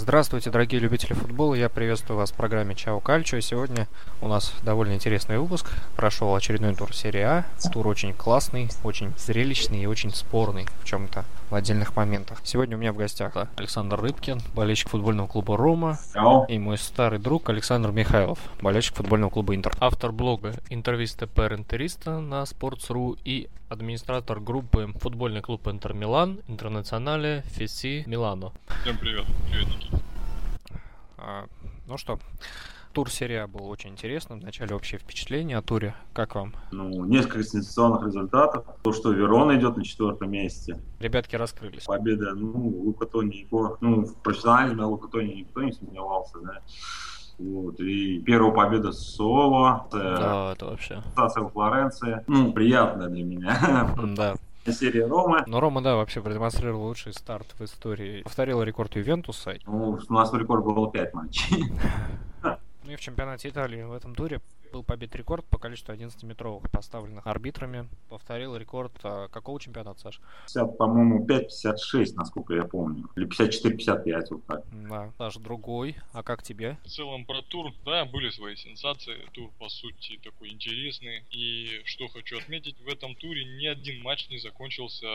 Здравствуйте, дорогие любители футбола. Я приветствую вас в программе Чао Кальчо. Сегодня у нас довольно интересный выпуск. Прошел очередной тур серии А. Тур очень классный, очень зрелищный и очень спорный в чем-то в отдельных моментах. Сегодня у меня в гостях Александр Рыбкин, болельщик футбольного клуба «Рома», Чао. и мой старый друг Александр Михайлов, болельщик футбольного клуба «Интер». Автор блога «Интервиста per Интериста» на Sports.ru и администратор группы футбольный клуб «Интер Милан», «Интернационале», «Феси», «Милано». Всем привет. Привет, Никита. А, ну что, тур серия был очень интересным. Вначале общее впечатление о туре. Как вам? Ну, несколько сенсационных результатов. То, что Верона идет на четвертом месте. Ребятки раскрылись. Победа, ну, Лука Тони, ну, в профессиональном Лука Тони никто не сомневался, да. Вот. И первая победа Соло, Да, это вообще. Стаса Флоренции. Ну, приятно для меня. Да. Серия Ромы. Но Рома, да, вообще продемонстрировал лучший старт в истории. Повторил рекорд Ювентуса. Ну, у нас рекорд был 5 матчей. Ну и в чемпионате Италии в этом туре был побит рекорд по количеству 11-метровых, поставленных арбитрами. Повторил рекорд а, какого чемпионата, Саш? 50, по-моему, 5-56, насколько я помню. Или 54-55, вот так. Да, Саш, другой. А как тебе? В целом про тур, да, были свои сенсации. Тур, по сути, такой интересный. И что хочу отметить, в этом туре ни один матч не закончился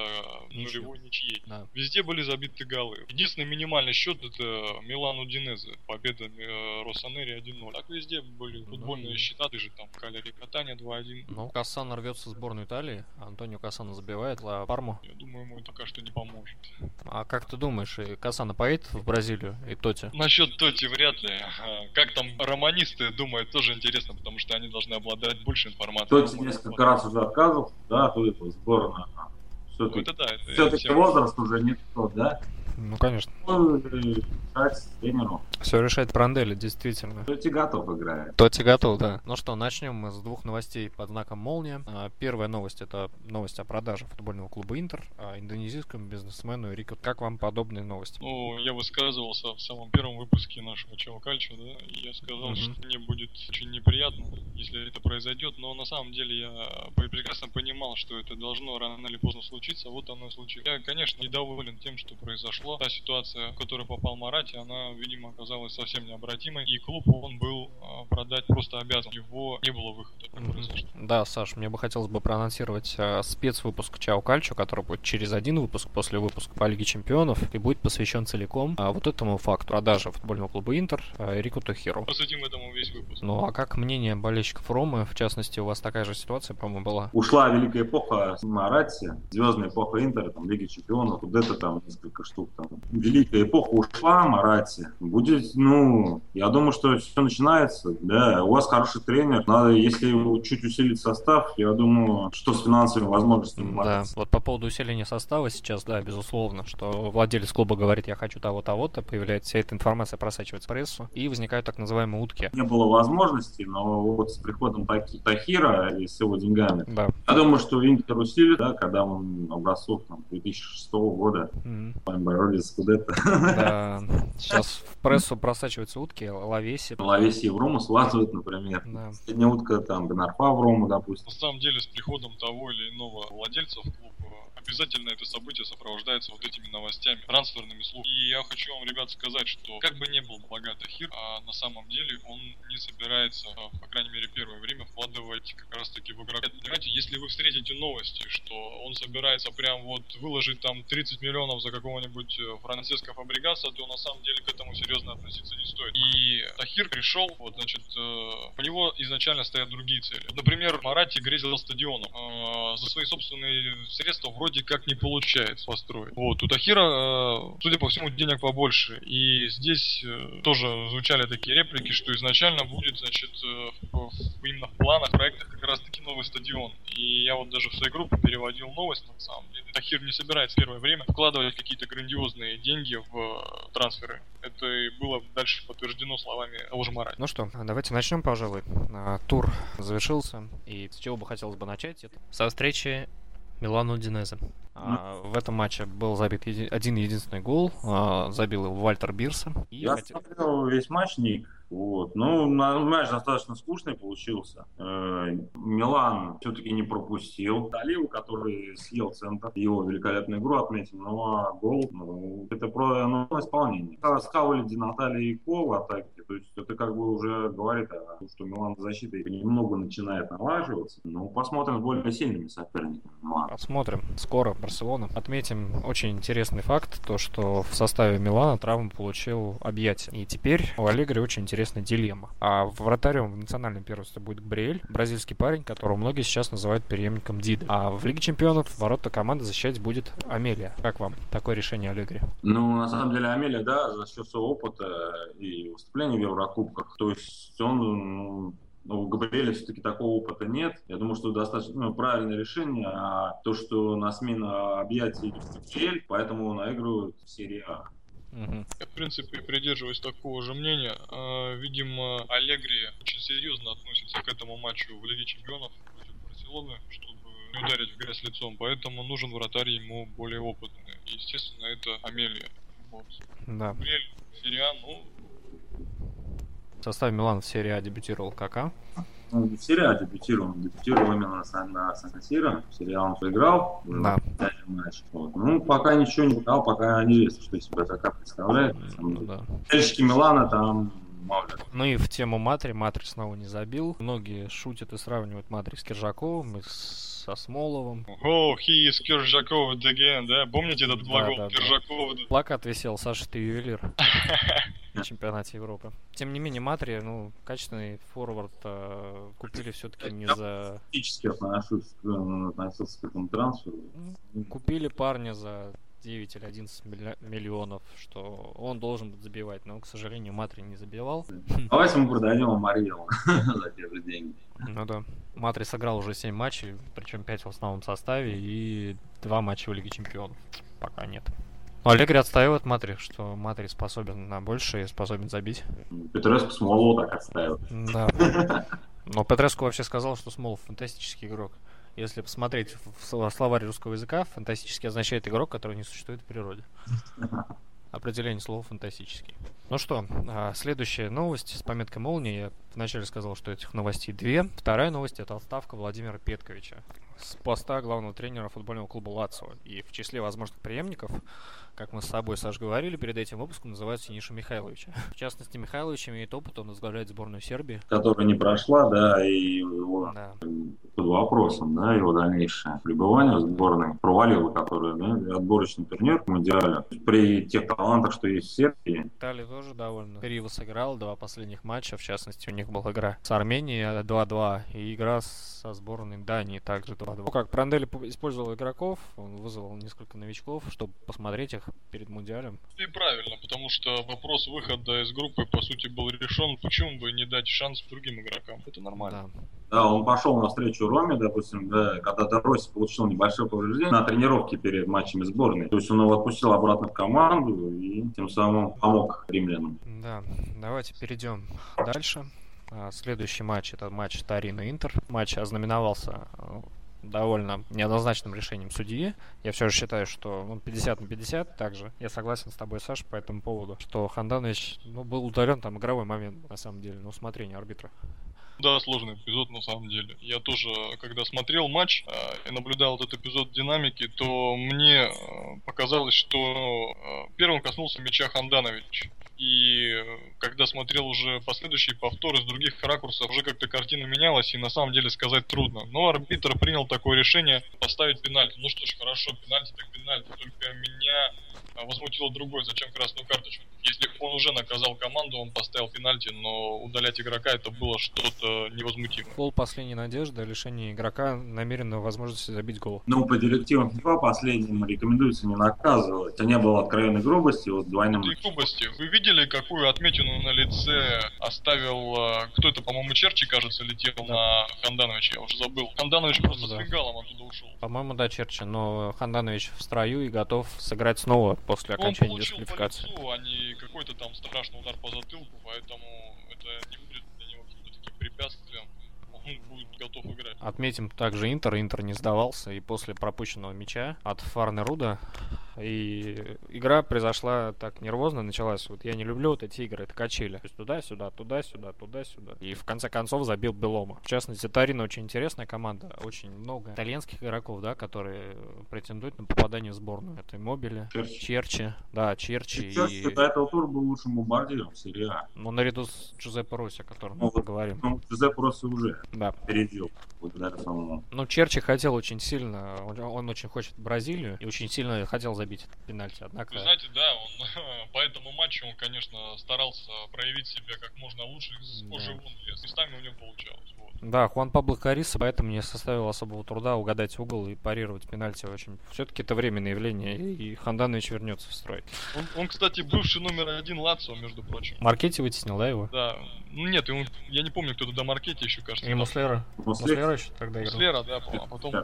Ничью. нулевой ничьей. Да. Везде были забиты голы. Единственный минимальный счет это Милан Удинезе. Победа э, Росанери 1-0. Так везде были футбольные Ну и- счета. Ты же там Калери Катания 2-1. Ну, Кассана рвется в сборную Италии, а Антонио Кассана забивает Ла Парму. Я думаю, ему это пока что не поможет. А как ты думаешь, и Кассана поедет в Бразилию и Тоти? Насчет Тоти вряд ли. Ага. Как там романисты думают, тоже интересно, потому что они должны обладать больше информации. Тоти несколько раз уже отказывался, да, то это сборная. Ну, Все-таки, это да, это все-таки возраст уже не тот, да? Ну, конечно. Ну. Все решает Пранделли, действительно. Тоти готов играет. Тоти готов, да. Ну что, начнем мы с двух новостей под знаком молния. А, Первая новость это новость о продаже футбольного клуба Интер а, индонезийскому бизнесмену Рико. Как вам подобные новости? Ну, я высказывался в самом первом выпуске нашего Чего да, я сказал, Мгм. что мне будет очень неприятно, если это произойдет, но на самом деле я прекрасно понимал, что это должно рано или поздно случиться, вот оно и случилось. Я, конечно, недоволен тем, что произошло. Та ситуация, в которую попал Марати, она, видимо, оказалась совсем необратимой, и клуб он был а, продать просто обязан. Его не было выхода. Да, Саш, мне бы хотелось бы проанонсировать а, спецвыпуск Чао Кальчо, который будет через один выпуск после выпуска по Лиге Чемпионов и будет посвящен целиком а, вот этому факту продажи футбольного клуба Интер Рико Тохиро. Посвятим этому весь выпуск. Ну а как мнение болельщиков Ромы, в частности, у вас такая же ситуация, по-моему, была? Ушла великая эпоха Марати, звездная эпоха Интера, там, Лиги Чемпионов, вот это там несколько штук. Там. Великая эпоха ушла Марати. Будет, ну, я думаю, что все начинается. Да, у вас хороший тренер. Надо, если чуть усилить состав, я думаю, что с финансовыми возможностями Да, Марати. вот по поводу усиления состава сейчас, да, безусловно, что владелец клуба говорит, я хочу того, того-то, появляется вся эта информация, просачивается в прессу, и возникают так называемые утки. Не было возможности, но вот с приходом Тахира и с его деньгами, Да. я думаю, что Интер усилит, да, когда он образцов там, 2006 года, Мгм. мы боролись с Скудетто. Да. Сейчас в прессу просачиваются утки, лавеси. Ловеси в Рому складывают, например. Да. Сегодня утка там Гонарфа в Рому, допустим. На самом деле, с приходом того или иного владельца в клуб, э, обязательно это событие сопровождается вот этими новостями, трансферными слухами. И я хочу вам, ребят, сказать, что как бы не был богат Ахир, а на самом деле он не собирается, э, по крайней мере, первое время вкладывать как раз таки в игрока. Понимаете, если вы встретите новости, что он собирается прям вот выложить там 30 миллионов за какого-нибудь э, Франциско Фабригаса, то на самом деле к этому серьезно относиться не стоит. И Тахир пришел, вот, значит, э, у него изначально стоят другие цели. Например, Марати грезил стадионом. Э, за свои собственные средства вроде как не получается построить. Вот, у Тахира, э, судя по всему, денег побольше. И здесь э, тоже звучали такие реплики, что изначально будет, значит, э, в, в- именно в планах, проектах как раз таки новый стадион. И я вот даже в своей группе переводил новость, на самом деле. Тахир не собирается в первое время вкладывать какие-то грандиозные деньги в трансферы. Это и было дальше подтверждено словами того же Марати. Ну что, давайте начнем, пожалуй. Тур завершился, и с чего бы хотелось бы начать, это со встречи Милану Динезе. А, в этом матче был забит еди- один единственный гол, а, забил его Вальтер Бирса. И Я хотел- смотрел весь матч, Ник. Вот. Ну, матч достаточно скучный получился. Э, Милан все-таки не пропустил. Даливу, который съел центр, его великолепную игру отметим, но гол, ну, это про ну, исполнение. Скаули Ди Наталья и Ко в атаке, то есть это как бы уже говорит о том, что Милан защита немного начинает налаживаться. Ну, посмотрим с более сильными соперниками. Милан. Посмотрим. Скоро Барселона. Отметим очень интересный факт, то что в составе Милана травму получил объятие. И теперь у Аллегри очень интересная дилемма. А вратарем в национальном первенстве будет Габриэль, бразильский парень, которого многие сейчас называют преемником Диды. А в Лиге чемпионов ворота команды защищать будет Амелия. Как вам такое решение Аллегри? Ну, на самом деле, Амелия, да, за счет своего опыта и выступлений в Еврокубках. То есть он ну, но у Габриэля все-таки такого опыта нет. Я думаю, что достаточно ну, правильное решение. А то, что на смену объятий идет Габриэль, поэтому наигрывают в серии А. Я, в принципе, придерживаюсь такого же мнения. А, видимо, Аллегри очень серьезно относится к этому матчу в Лиге Чемпионов против Барселоны, чтобы не ударить в грязь лицом. Поэтому нужен вратарь ему более опытный. И, естественно, это Амелия. Вот. Да. Габриэль, Сериан, ну, в составе Милана в серии А дебютировал Кака. Ну, в серии А дебютировал, он дебютировал именно на, на Сан-Сиро. В серии А он проиграл. Да. Матч. Вот. Ну, пока ничего не показал, пока неизвестно, что из себя Кака представляет. Ну, да. Милана там Ну и в тему Матри, Матри снова не забил. Многие шутят и сравнивают Матри с Киржаковым, и с со Смоловым. О, he is Киржаков again, да? Помните этот глагол да, да, Киржаков? Да. Плакат висел, Саша, ты ювелир. на чемпионате Европы. Тем не менее, Матри, ну, качественный форвард э, купили все-таки не за... Критически отношусь, относился к этому трансферу. Ну, купили парня за 9 или 11 миллионов, что он должен будет забивать, но, к сожалению, Матри не забивал. Давайте мы продадим Марьела за те же деньги. Ну да. Матри сыграл уже 7 матчей, причем 5 в основном составе и 2 матча в Лиге Чемпионов. Пока нет. Но Аллегри отстаивает Матри, что Матри способен на больше и способен забить. Петреску Смолу так отстаивает. Да. Но Петреску вообще сказал, что Смолов фантастический игрок. Если посмотреть в словарь русского языка, фантастический означает игрок, который не существует в природе. Определение слова фантастический. Ну что, а, следующая новость с пометкой молнии. Вначале сказал, что этих новостей две. Вторая новость это отставка Владимира Петковича с поста главного тренера футбольного клуба Лацио. И в числе возможных преемников как мы с собой, Саш, говорили перед этим выпуском, называют Синиша Михайловича. В частности, Михайлович имеет опыт, он возглавляет сборную Сербии. Которая не прошла, да, и его да. под вопросом, да, его дальнейшее пребывание в сборной провалило, которое, да, отборочный турнир Мундиаля. При тех талантах, что есть в Сербии. Италия тоже довольно криво сыграл два последних матча, в частности, у них была игра с Арменией 2-2 и игра со сборной Дании также 2-2. Как Прандель использовал игроков, он вызвал несколько новичков, чтобы посмотреть их перед Мундиалем. И правильно, потому что вопрос выхода из группы, по сути, был решен. Почему бы не дать шанс другим игрокам? Это нормально. Да. Да, он пошел навстречу Роме, допустим, да, когда Дороси получил небольшое повреждение на тренировке перед матчами сборной. То есть он его отпустил обратно в команду и тем самым помог римлянам. Да, давайте перейдем дальше. А, следующий матч это матч Тарина Интер. Матч ознаменовался э, довольно неоднозначным решением судьи. Я все же считаю, что ну, 50 на 50 также. Я согласен с тобой, Саша, по этому поводу, что Ханданович ну, был удален там игровой момент, на самом деле, на усмотрение арбитра. Да, сложный эпизод на самом деле. Я тоже, когда смотрел матч э, и наблюдал этот эпизод динамики, то мне э, показалось, что э, первым коснулся мяча Ханданович. И когда смотрел уже последующие повторы с других ракурсов, уже как-то картина менялась, и на самом деле сказать трудно. Но арбитр принял такое решение поставить пенальти. Ну что ж, хорошо, пенальти так пенальти. Только меня а возмутило другое, зачем красную карточку. Если он уже наказал команду, он поставил пенальти, но удалять игрока это было что-то невозмутимое. Пол последней надежды, лишение игрока намеренного возможности забить гол. Ну, по директивам FIFA последним рекомендуется не наказывать. Это не было откровенной грубости, вот двойным... грубости. Вы видели, какую отметину на лице оставил, э, кто это, по-моему, Черчи, кажется, летел да. на Хандановича, я уже забыл. Ханданович просто да. с бенгалом оттуда ушел. По-моему, да, Черчи, но Ханданович в строю и готов сыграть снова после окончания дисквалификации. По лицу, а не какой-то там страшный удар по затылку, поэтому это не будет для него таким препятствием. Он будет готов играть. Отметим также Интер. Интер не сдавался и после пропущенного мяча от Фарнеруда И игра произошла так нервозно, началась. Вот я не люблю вот эти игры, это качели. То есть туда-сюда, туда-сюда, туда-сюда. И в конце концов забил Белома. В частности, Тарина очень интересная команда. Очень много итальянских игроков, да, которые претендуют на попадание в сборную. Это Мобили, Черчи. Черчи. Да, Черчи. Черчи И... до этого тура был лучшим бомбардиром в серии А. Ну, наряду с Джузеппе Росси, о котором Ну, мы поговорим. Ну, Джузеппе Росси уже Да. опередил. Ну, Черчи хотел очень сильно, он, он очень хочет Бразилию и очень сильно хотел забить этот пенальти. Однако Вы знаете, да, он по этому матчу он, конечно, старался проявить себя как можно лучше, Да. кожи вон лез. Местами у него получалось. Вот. Да, Хуан Пабло Кариса, поэтому не составило особого труда угадать угол и парировать пенальти очень. Все-таки это временное явление, и Ханданович вернется в строй. Он, он, кстати, бывший номер один Лацио, между прочим. Маркетти вытеснил, да, его? Да. Ну нет, ему- я не помню, кто туда Маркетти еще, кажется. И Муслера. После Муслера еще тогда играл. Слера, да, а потом Да.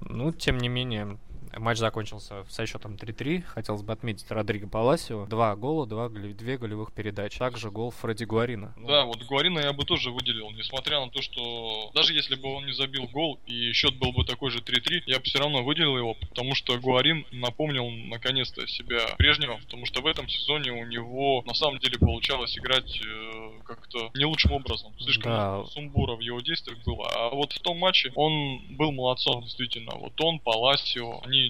Ну, тем не менее, матч закончился со счетом 3-3. Хотелось бы отметить Родриго Паласио. Два гола, два, две голевых передачи. Также гол Фредди Гуарина. Ну, Да, вот Гуарина я бы тоже выделил, несмотря на то, что даже если бы он не забил гол и счет был бы такой же 3-3, я бы все равно выделил его, потому что Гуарин напомнил наконец-то себя прежнего, потому что в этом сезоне у него на самом деле получалось играть э, как-то не лучшим образом. Слишком Да. сумбура в его действиях было. А вот в том матче он был молодцом, действительно. Вот он, Паласио, они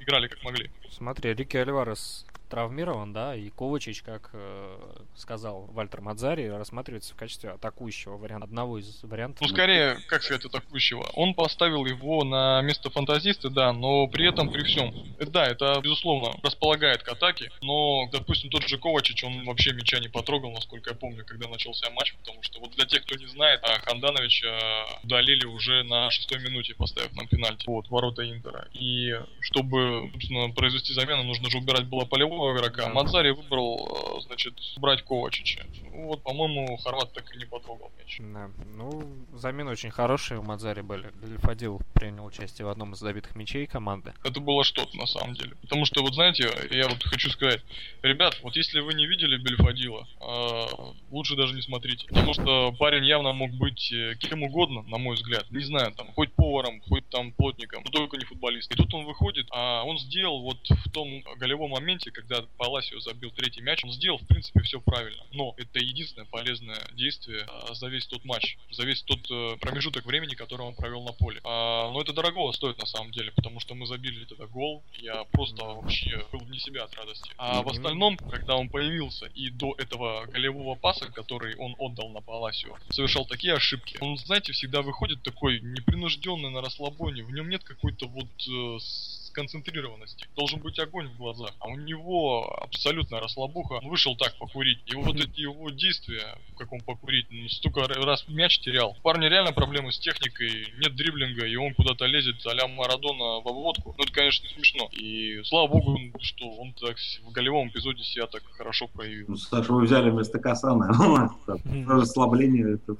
играли как могли. Смотри, Рики Альварес травмирован, да, и Ковачич, как э, сказал Вальтер Мадзари, рассматривается в качестве атакующего варианта, одного из вариантов. Ну, скорее, как сказать, атакующего. Он поставил его на место фантазиста, да, но при этом, при всем, э, да, это, безусловно, располагает к атаке, но, допустим, тот же Ковачич, он вообще мяча не потрогал, насколько я помню, когда начался матч, потому что, вот для тех, кто не знает, а Хандановича удалили уже на шестой минуте, поставив нам пенальти, вот, ворота Интера. И чтобы, собственно, произвести замену, нужно же убирать было полевого игрока. Мадзари выбрал, э, значит, брать Ковачича. Вот, по-моему, Хорват так и не потрогал мяч. Да. Ну, замены очень хорошие у Мадзари были. Гальфадил принял участие в одном из забитых мячей команды. это было что-то на самом деле. Потому что, вот знаете, я вот хочу сказать, ребят, вот если вы не видели Бельфадила, э, лучше даже не смотрите. Потому что парень явно мог быть э, кем угодно, на мой взгляд. Не знаю, там, хоть поваром, хоть там плотником, но только не футболист. И тут он выходит, а он сделал вот в том голевом моменте, когда Паласио забил третий мяч, он сделал, в принципе, все правильно. Но это единственное полезное действие а, за весь тот матч, за весь тот э, промежуток времени, который он провел на поле. А, но это дорого стоит на самом деле, потому что мы забили тогда гол, я просто вообще был вне себя от радости. А в остальном, когда он появился и до этого голевого паса, который он отдал на Паласио, совершал такие ошибки. Он, знаете, всегда выходит такой непринужденный на расслабоне, в нем нет какой-то вот э, сконцентрированности. Должен быть огонь в глазах. А у него абсолютно расслабуха. Он вышел так покурить. И вот эти его действия, как он покурить, ну, столько раз мяч терял. У парня реально проблемы с техникой, нет дриблинга, и он куда-то лезет а-ля Марадона в обводку. Ну, это, конечно, смешно. И слава богу, что он так в голевом эпизоде себя так хорошо проявил. Ну, Саша, вы взяли вместо Касана. Тоже Расслабление. это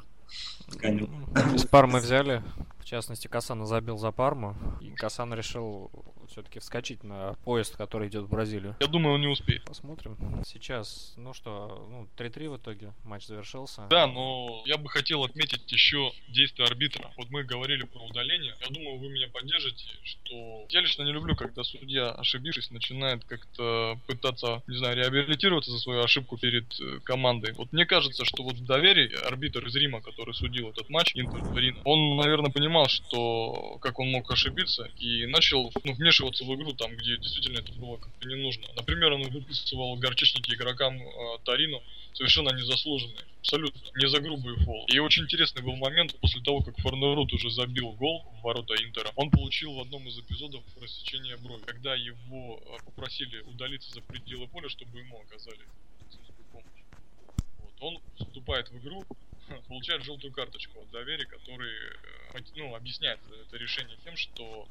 Конец. С Пармы взяли. В частности, Касана забил за Парму. И Касан решил все-таки вскочить на поезд, который идет в Бразилию. Я думаю, он не успеет. Посмотрим. Сейчас, ну что, ну, 3-3 в итоге. Матч завершился. Да, но я бы хотел отметить еще действия арбитра. Вот мы говорили про удаление. Я думаю, вы меня поддержите, что я лично не люблю, когда судья, ошибившись, начинает как-то пытаться, не знаю, реабилитироваться за свою ошибку перед э, командой. Вот мне кажется, что вот в доверии арбитр из Рима, который судил этот матч, Интер Торино, он, наверное, понимал, что как он мог ошибиться, и начал ну, вмешиваться в игру там, где действительно это было как-то не нужно. Например, он выписывал горчичники игрокам э, Торино, совершенно незаслуженные. Абсолютно. Не за грубый фол. И очень интересный был момент, после того, как Форнерут уже забил гол в ворота Интера, он получил в одном из эпизодов рассечение брови. Когда его э, попросили удалиться за пределы поля, чтобы ему оказали помощь. Он вступает в игру, получает желтую карточку от доверия, который э, ну, объясняет это решение тем, что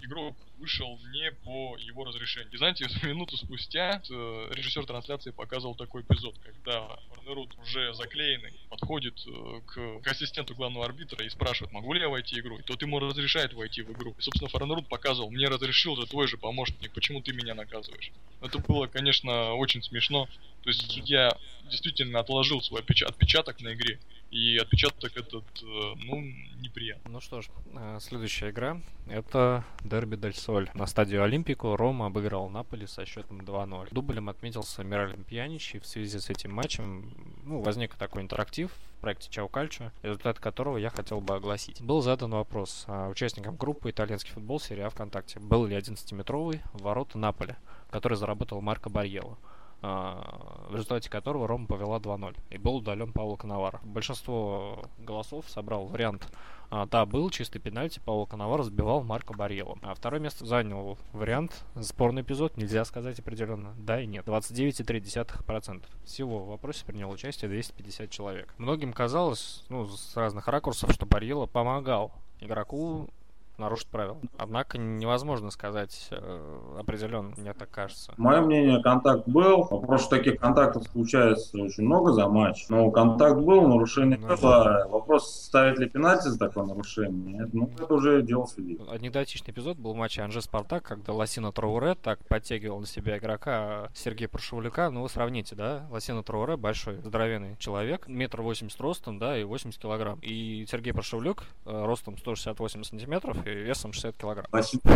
игрок вышел не по его разрешению. И знаете, минуту спустя э, режиссер трансляции показывал такой эпизод, когда Форнерут уже заклеенный подходит э, к, к ассистенту главного арбитра и спрашивает, могу ли я войти в игру. И тот ему разрешает войти в игру. И, собственно, Форнерут показывал, мне разрешил же твой же помощник, почему ты меня наказываешь? Это было, конечно, очень смешно. То есть судья действительно отложил свой отпеча- отпечаток на игре И отпечаток этот, э, ну, неприятный. Ну что ж, э, следующая игра это Дерби Дель Соль. На стадию Олимпику Рома обыграл Наполи со счетом 2-0. Дублем отметился Мираль Пьянич, и в связи с этим матчем ну, возник такой интерактив в проекте Чау Кальчо, результат которого я хотел бы огласить. Был задан вопрос а, участникам группы «Итальянский футбол» серия ВКонтакте. Был ли 11-метровый ворота Наполи, который заработал Марко Барьело? А, в результате которого Рома повела 2-0 и был удален Пауло Коновар. Большинство голосов собрал вариант а, да, был чистый пенальти, Пауло Коновар сбивал Марко Барьело. А второе место занял вариант, спорный эпизод, нельзя сказать определенно, да и нет. 29,3%. Всего в вопросе приняло участие 250 человек. Многим казалось, ну, с разных ракурсов, что Барьело помогал игроку нарушить правила. Однако невозможно сказать э, определенно, мне так кажется. Мое мнение, контакт был. Вопрос, таких контактов случается очень много за матч. Но контакт был, нарушение ну, было. Да. Вопрос, ставит ли пенальти за такое нарушение, ну, это уже дело судей. Анекдотичный эпизод был в матче Анжи-Спартак, когда Лосина Трауре так подтягивал на себя игрока Сергея Паршевляка. Ну, вы сравните, да? Лосина Трауре большой, здоровенный человек, метр восемьдесят ростом, да, и 80 килограмм. И Сергей Паршевляк э, ростом 168 сантиметров весом 60 килограмм.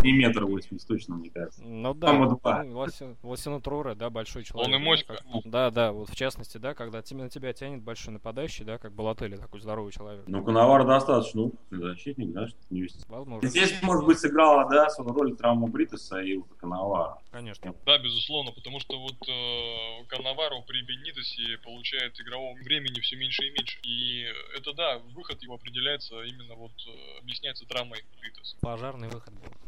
Не метр 80, точно, мне кажется. Ну да, ну, Лосина Труре, да, большой человек. Он и моська. Да, да, вот в частности, да, когда на тебя тянет большой нападающий, да, как Балатели, такой здоровый человек. Ну, Коновар достаточно опытный защитник, да, чтобы не вести. Возможно. Здесь, может быть, сыграла, да, свою роль травма Бритаса и Коновара. Конечно. Да, безусловно, потому что вот э, Коновару при Бенитосе получает игрового времени все меньше и меньше. И это, да, выход его определяется именно вот, э, объясняется травмой Бритаса. Пожарный выход был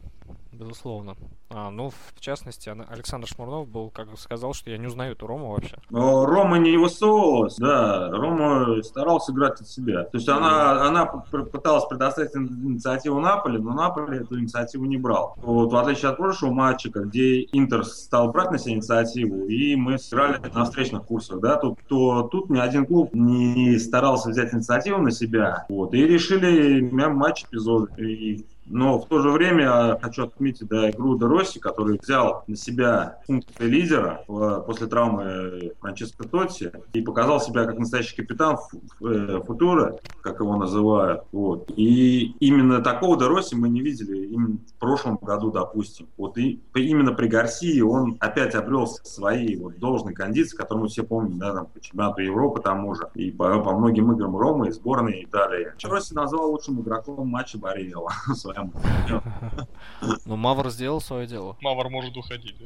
безусловно. А, ну, в частности, Александр Шмурнов был, как сказал, что я не узнаю эту Рому вообще. Но Рома не высовывалась, да. Рома старался играть от себя. То есть она, она пыталась предоставить инициативу Наполи, но Наполи эту инициативу не брал. Вот, в отличие от прошлого матча, где Интер стал брать на себя инициативу, и мы сыграли на встречных курсах, да, то, то тут ни один клуб не старался взять инициативу на себя, вот, и решили матч эпизод. И но в то же время хочу отметить да, игру Дороси, который взял на себя функции лидера после травмы Франческо Тотти и показал себя как настоящий капитан э, Футура, как его называют. Вот. И именно такого Дороси мы не видели в прошлом году, допустим. Вот и именно при Гарсии он опять обрел свои вот должные кондиции, которые мы все помним, да, там, по чемпионату Европы тому же, и по, по многим играм Ромы и сборной Италии. Дороси назвал лучшим игроком матча Бариева Ну, Мавр сделал свое дело. Мавр может уходить?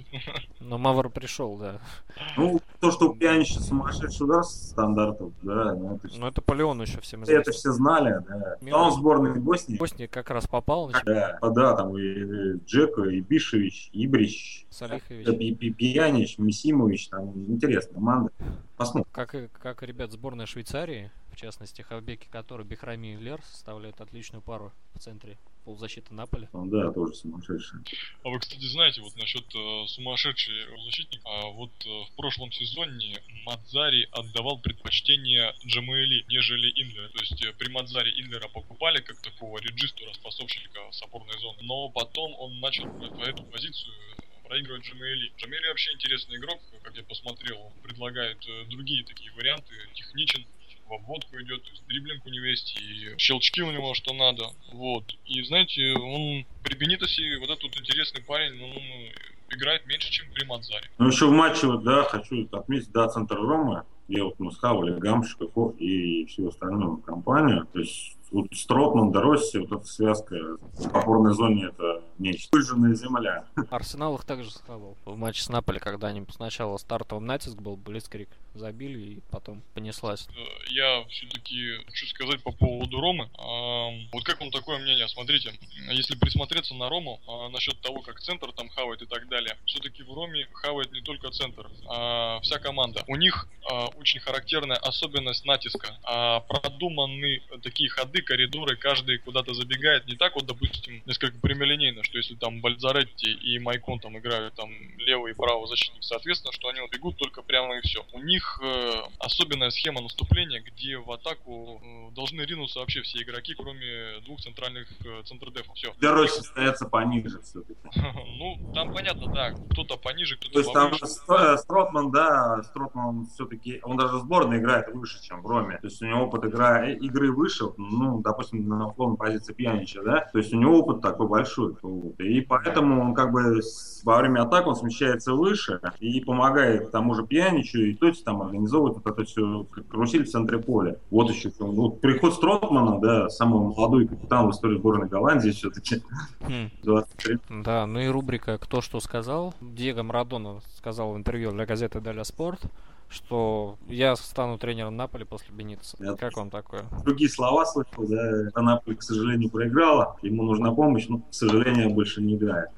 Но Мавр пришел, да. Ну, то, что у Пьянича сумасшедший удар стандартов, да. Ну, это, ну, это по еще всем известно. Это все знали, да. Мимо... он в сборной Боснии. Боснии как раз попал. Да, да, там и Джеко, и Бишевич, и Ибрич, Салихович. Пьянич, Мисимович, там интересная команда. Посмотрим. Как, как ребят сборная Швейцарии, в частности, Хавбеки, который Бехрами и Лер составляют отличную пару в центре полузащиты Наполи. Ну да, тоже сумасшедший. А вы, кстати, знаете, вот насчет э, сумасшедший защитник, а вот э, в прошлом сезоне Мадзари отдавал предпочтение Джамаэли, нежели Индлера. То есть э, при Мадзаре Индлера покупали как такого реджисту, распасовщика с опорной зоны, но потом он начал по эту позицию проигрывать Джамаэли. Джамаэли вообще интересный игрок, как я посмотрел, он предлагает э, другие такие варианты, техничен, в обводку идет, то есть дриблинг у него есть, и щелчки у него что надо. Вот. И знаете, он при Бенитосе, вот этот вот интересный парень, он играет меньше, чем при Мадзаре. Ну, еще в матче, вот, да, хочу отметить, да, центр Рома, где вот мы схавали Гамшиков и всю остальную компанию. То есть вот Стротман, Доросси, вот эта связка в опорной зоне это нечто. Выжженная земля. Арсенал их также схавал. В матче с Наполи, когда они сначала стартовым натиск был, Блицкрик забили и потом понеслась. Э, я все-таки хочу сказать по поводу Ромы. Вот как вам такое мнение? Смотрите, если присмотреться на Рому, а, насчет того, как центр там хавает и так далее, все-таки в Роме хавает не только центр, а вся команда. У них а, очень характерная особенность натиска. Продуманы такие ходы, коридоры, каждый куда-то забегает. Не так вот, допустим, несколько прямолинейно, что если там Бальзаретти и Майкон там играют там левый и правый защитник, соответственно, что они вот бегут только прямо и все. У них них э, особенная схема наступления, где в атаку э, должны ринуться вообще все игроки, кроме двух центральных э, центрдефов. Все. Для Росси стоятся пониже все-таки. Ну, там понятно, да, кто-то пониже, То кто-то есть там Стротман, да, Стротман все-таки, он даже в сборной играет выше, чем в Роме. То есть у него опыт игра, игры выше, ну, допустим, на условной позиции Пьянича, да, то есть у него опыт такой большой. Вот. И поэтому он как бы во время атак он смещается выше и помогает тому же Пьяничу, и то есть там организовывает вот это все карусель в центре поля. Вот еще вот приход Стротмана, да, самого молодой капитан в истории сборной Голландии все-таки, Хм. 23 Да, ну и рубрика «Кто что сказал». Диего Марадона сказал в интервью для газеты «Деля Спорт», что я стану тренером Наполи после Бенитеса. Я- Как вам такое? другие слова слышал, да, Анаполи, к сожалению, проиграла, ему нужна помощь, но, к сожалению, больше не играет.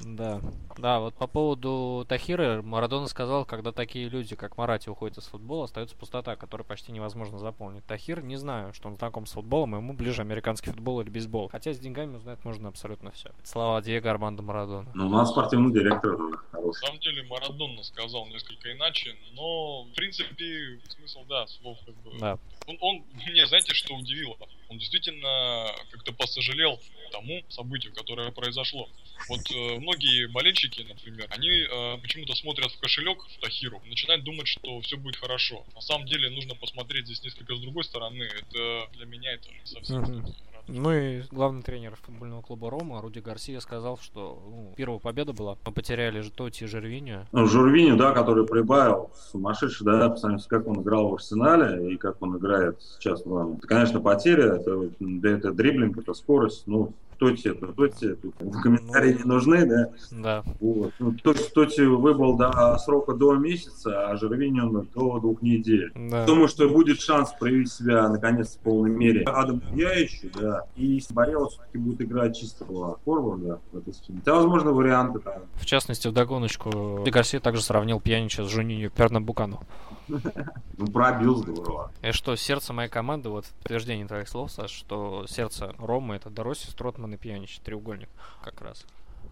Да. Да, вот по поводу Тахира Марадона сказал, когда такие люди, как Марати, уходят из футбола, остается пустота, которую почти невозможно заполнить. Тахир, не знаю, что он знаком с футболом, ему ближе американский футбол или бейсбол. Хотя с деньгами узнать можно абсолютно все. Слова Диего Армандо Марадона. Но у нас спортивный директор На хороший. самом деле Марадонна сказал несколько иначе, но в принципе смысл да, слов как бы. Да. Он, он мне знаете, что удивило? Он действительно как-то посожалел тому событию, которое произошло. Вот э, многие болельщики, например, они э, почему-то смотрят в кошелек в Тахиру, начинают думать, что все будет хорошо. На самом деле нужно посмотреть здесь несколько с другой стороны. Это для меня это совсем. Мгм. Ну и главный тренер футбольного клуба Рома, Руди Гарсия, сказал, что ну, первая победа была. Мы потеряли же Тоти и Жервиню. Ну, Журвиню, да, который прибавил, сумасшедший, да, по сравнению с как он играл в Арсенале и как он играет сейчас в. Это, конечно, потеря, это, это дриблинг, это скорость, ну, Тоти, это Тоти, тут комментарии не нужны, да. Да. Вот. Ну, Тоти, Тоти выбыл до срока до месяца, а Жервиню до двух недель. Да. Думаю, что будет шанс проявить себя наконец в полной мере. Адам Яич, да, и Борело все-таки будет играть чистого форварда в этой схеме. Хотя, возможно, варианты там. В частности, в догоночку Гарсия также сравнил Пьянича с Жунинью Пернабукану. Ну, пробил здорово. И что сердце моей команды, вот в подтверждение твоих слов, Саш, что сердце Ромы это Дороси, Стротман и Пьянич, треугольник как раз.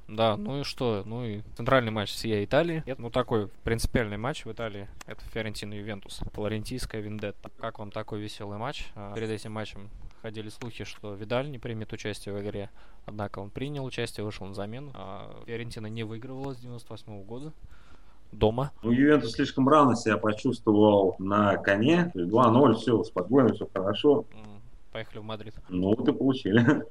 Да, ну и что? Ну и центральный матч Сия Италии. Это, ну такой принципиальный матч в Италии. Это Фиорентина Ювентус. Флорентийская Вендетта. Как вам такой веселый матч? А, Перед этим матчем ходили слухи, что Видаль не примет участие в игре. Однако он принял участие, вышел на замену. А Фиорентина не выигрывала с 98 года. Дома. Ну, Ювентус слишком рано себя почувствовал на коне. То есть 2-0, все, спокойно, все хорошо. Поехали в Мадрид. Ну, вот и получили.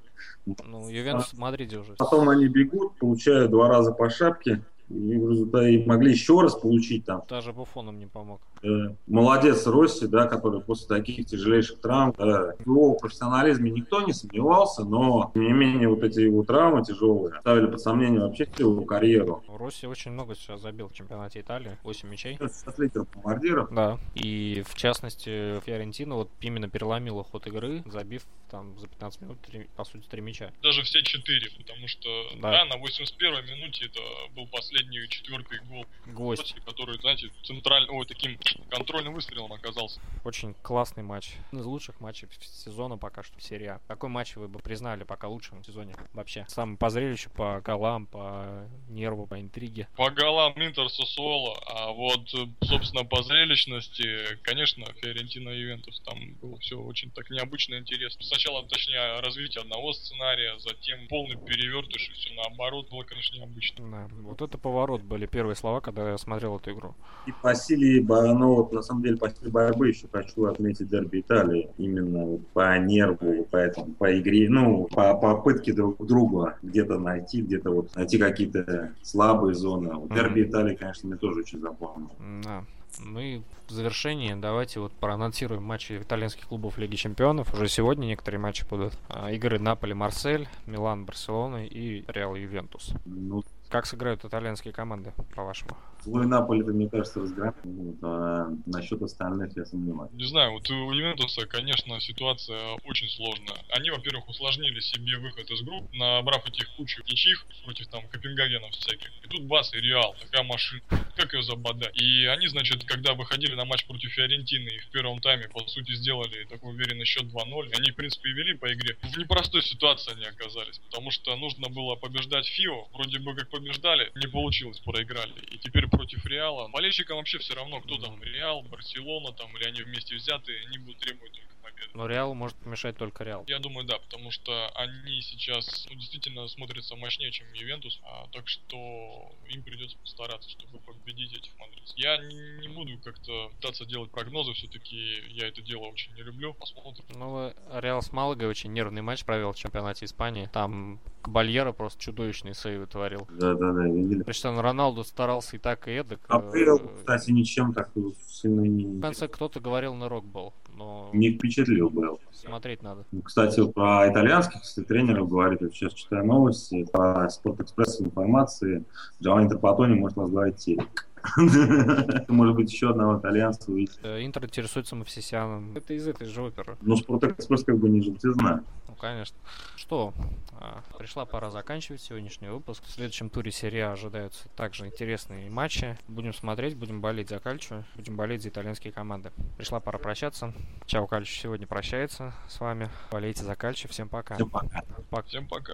Ну, Ювентус в Мадриде уже. Потом они бегут, получают два раза по шапке. И в результате могли еще раз получить там. Даже Буффон им не помог. Э, Молодец Росси, да, который после таких тяжелейших травм, да, в его профессионализме никто не сомневался, но, тем не менее, вот эти его травмы тяжелые ставили под сомнение вообще всю его карьеру. Росси очень много сейчас забил в чемпионате Италии. 8 мячей. Сейчас лидер бомбардиров. Да. И в частности, Фиорентина вот именно переломила ход игры, забив там за 15 минут, три- по сути, три мяча. Даже все четыре, потому что Да. да. на 81 минуте это был последний четвертый гол, Гвоздь. который, знаете, центральным, ой, таким контрольным выстрелом оказался. Очень классный матч. Из лучших матчей сезона пока что в серии А. Какой матч вы бы признали пока лучшим в сезоне вообще? Самый по зрелищу, по голам, по нерву, по интриге. По голам Интер Сосуола, а вот, собственно, по зрелищности, конечно, Фиорентина Ювентус, там было все очень так необычно интересно. Сначала, точнее, развитие одного сценария, затем полный перевертыш, и все наоборот было, конечно, необычно. Да. Вот это поворот были первые слова, когда я смотрел эту игру. И по силе, ну, вот, на самом деле, по силе борьбы еще хочу отметить дерби Италии. Именно вот по нерву, по, этому, по игре, ну, по попытке друг друга где-то найти, где-то вот найти какие-то слабые зоны. Вот Мгм. дерби Италии, конечно, мне тоже очень запомнил. Да. Ну и в завершение давайте вот проанонсируем матчи итальянских клубов Лиги Чемпионов. Уже сегодня некоторые матчи будут. А, Игры Наполи-Марсель, Милан, Барселона и Реал Ювентус. Ну, Как сыграют итальянские команды, по-вашему? свой Наполи, мне кажется, разгромил. Вот, а насчет остальных я сомневаюсь. Не знаю, вот у Ювентуса, конечно, ситуация очень сложная. Они, во-первых, усложнили себе выход из групп, набрав этих кучу ничьих против там Копенгагенов всяких. И тут бас и Реал, такая машина. Как ее забодать? И они, значит, когда выходили на матч против Фиорентины и в первом тайме, по сути, сделали такой уверенный счет 2-0. Они, в принципе, и вели по игре. В непростой ситуации они оказались, потому что нужно было побеждать Фио. Вроде бы как побеждали побеждали, не получилось, проиграли. И теперь против Реала. Болельщикам вообще все равно, кто там, Реал, Барселона, там, или они вместе взяты, они будут требовать только победы. Но Реал может помешать только Реал. Я думаю, да, потому что они сейчас ну, действительно смотрятся мощнее, чем Ювентус, а, так что им придется постараться, чтобы победить этих мадридцев. Я не, не буду как-то пытаться делать прогнозы, все-таки я это дело очень не люблю. Посмотрим. Ну, Реал с Малагой очень нервный матч провел в чемпионате Испании. Там Бальера просто чудовищные сейвы творил. Да-да-да, видели. Причем Роналду старался и так, и эдак. А Э, Бейл, кстати, ничем так сильно В не, конце кто-то говорил на рок был, но не впечатлил Бейл. смотреть надо. Ну, Кстати, про итальянских, если тренеров говорить, вот сейчас читаю новости, по Спортэкспресс информации, Джованни Трапатони может возглавить телек. Может быть, еще одного итальянца увидеть. Э, Интер интересуется Мавсисяном. Это из этой же оперы. Но Спортэкспресс как бы не желтизна. Ну, конечно. Что, а, пришла пора заканчивать сегодняшний выпуск. В следующем туре серии А ожидаются также интересные матчи. Будем смотреть, будем болеть за Кальчо, будем болеть за итальянские команды. Пришла пора прощаться. Чао, Кальчо сегодня прощается с вами. Болейте за Кальчо. Всем пока. Всем пока. Пока. Всем пока.